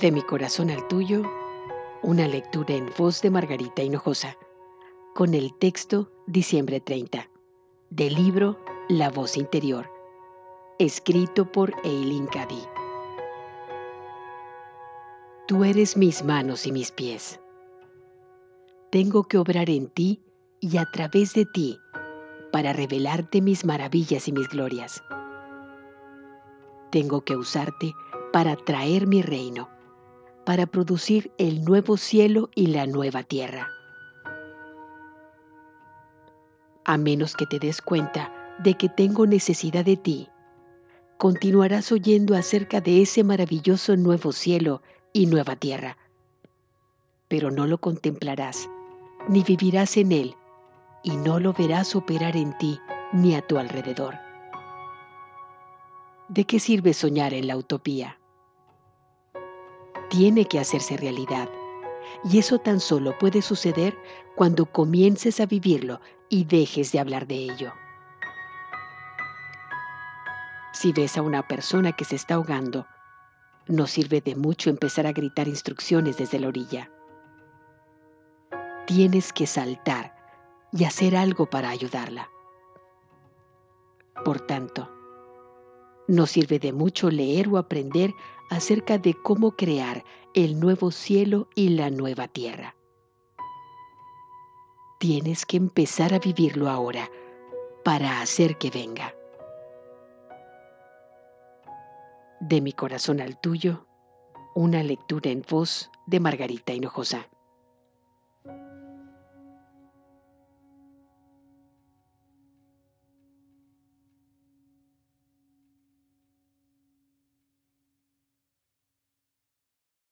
De mi corazón al tuyo, una lectura en voz de Margarita Hinojosa, con el texto Diciembre 30, del libro La voz interior, escrito por Eileen Cady. Tú eres mis manos y mis pies. Tengo que obrar en ti y a través de ti para revelarte mis maravillas y mis glorias. Tengo que usarte para traer mi reino para producir el nuevo cielo y la nueva tierra. A menos que te des cuenta de que tengo necesidad de ti, continuarás oyendo acerca de ese maravilloso nuevo cielo y nueva tierra, pero no lo contemplarás, ni vivirás en él, y no lo verás operar en ti ni a tu alrededor. ¿De qué sirve soñar en la utopía? Tiene que hacerse realidad. Y eso tan solo puede suceder cuando comiences a vivirlo y dejes de hablar de ello. Si ves a una persona que se está ahogando, no sirve de mucho empezar a gritar instrucciones desde la orilla. Tienes que saltar y hacer algo para ayudarla. Por tanto, no sirve de mucho leer o aprender acerca de cómo crear el nuevo cielo y la nueva tierra. Tienes que empezar a vivirlo ahora para hacer que venga. De mi corazón al tuyo, una lectura en voz de Margarita Hinojosa.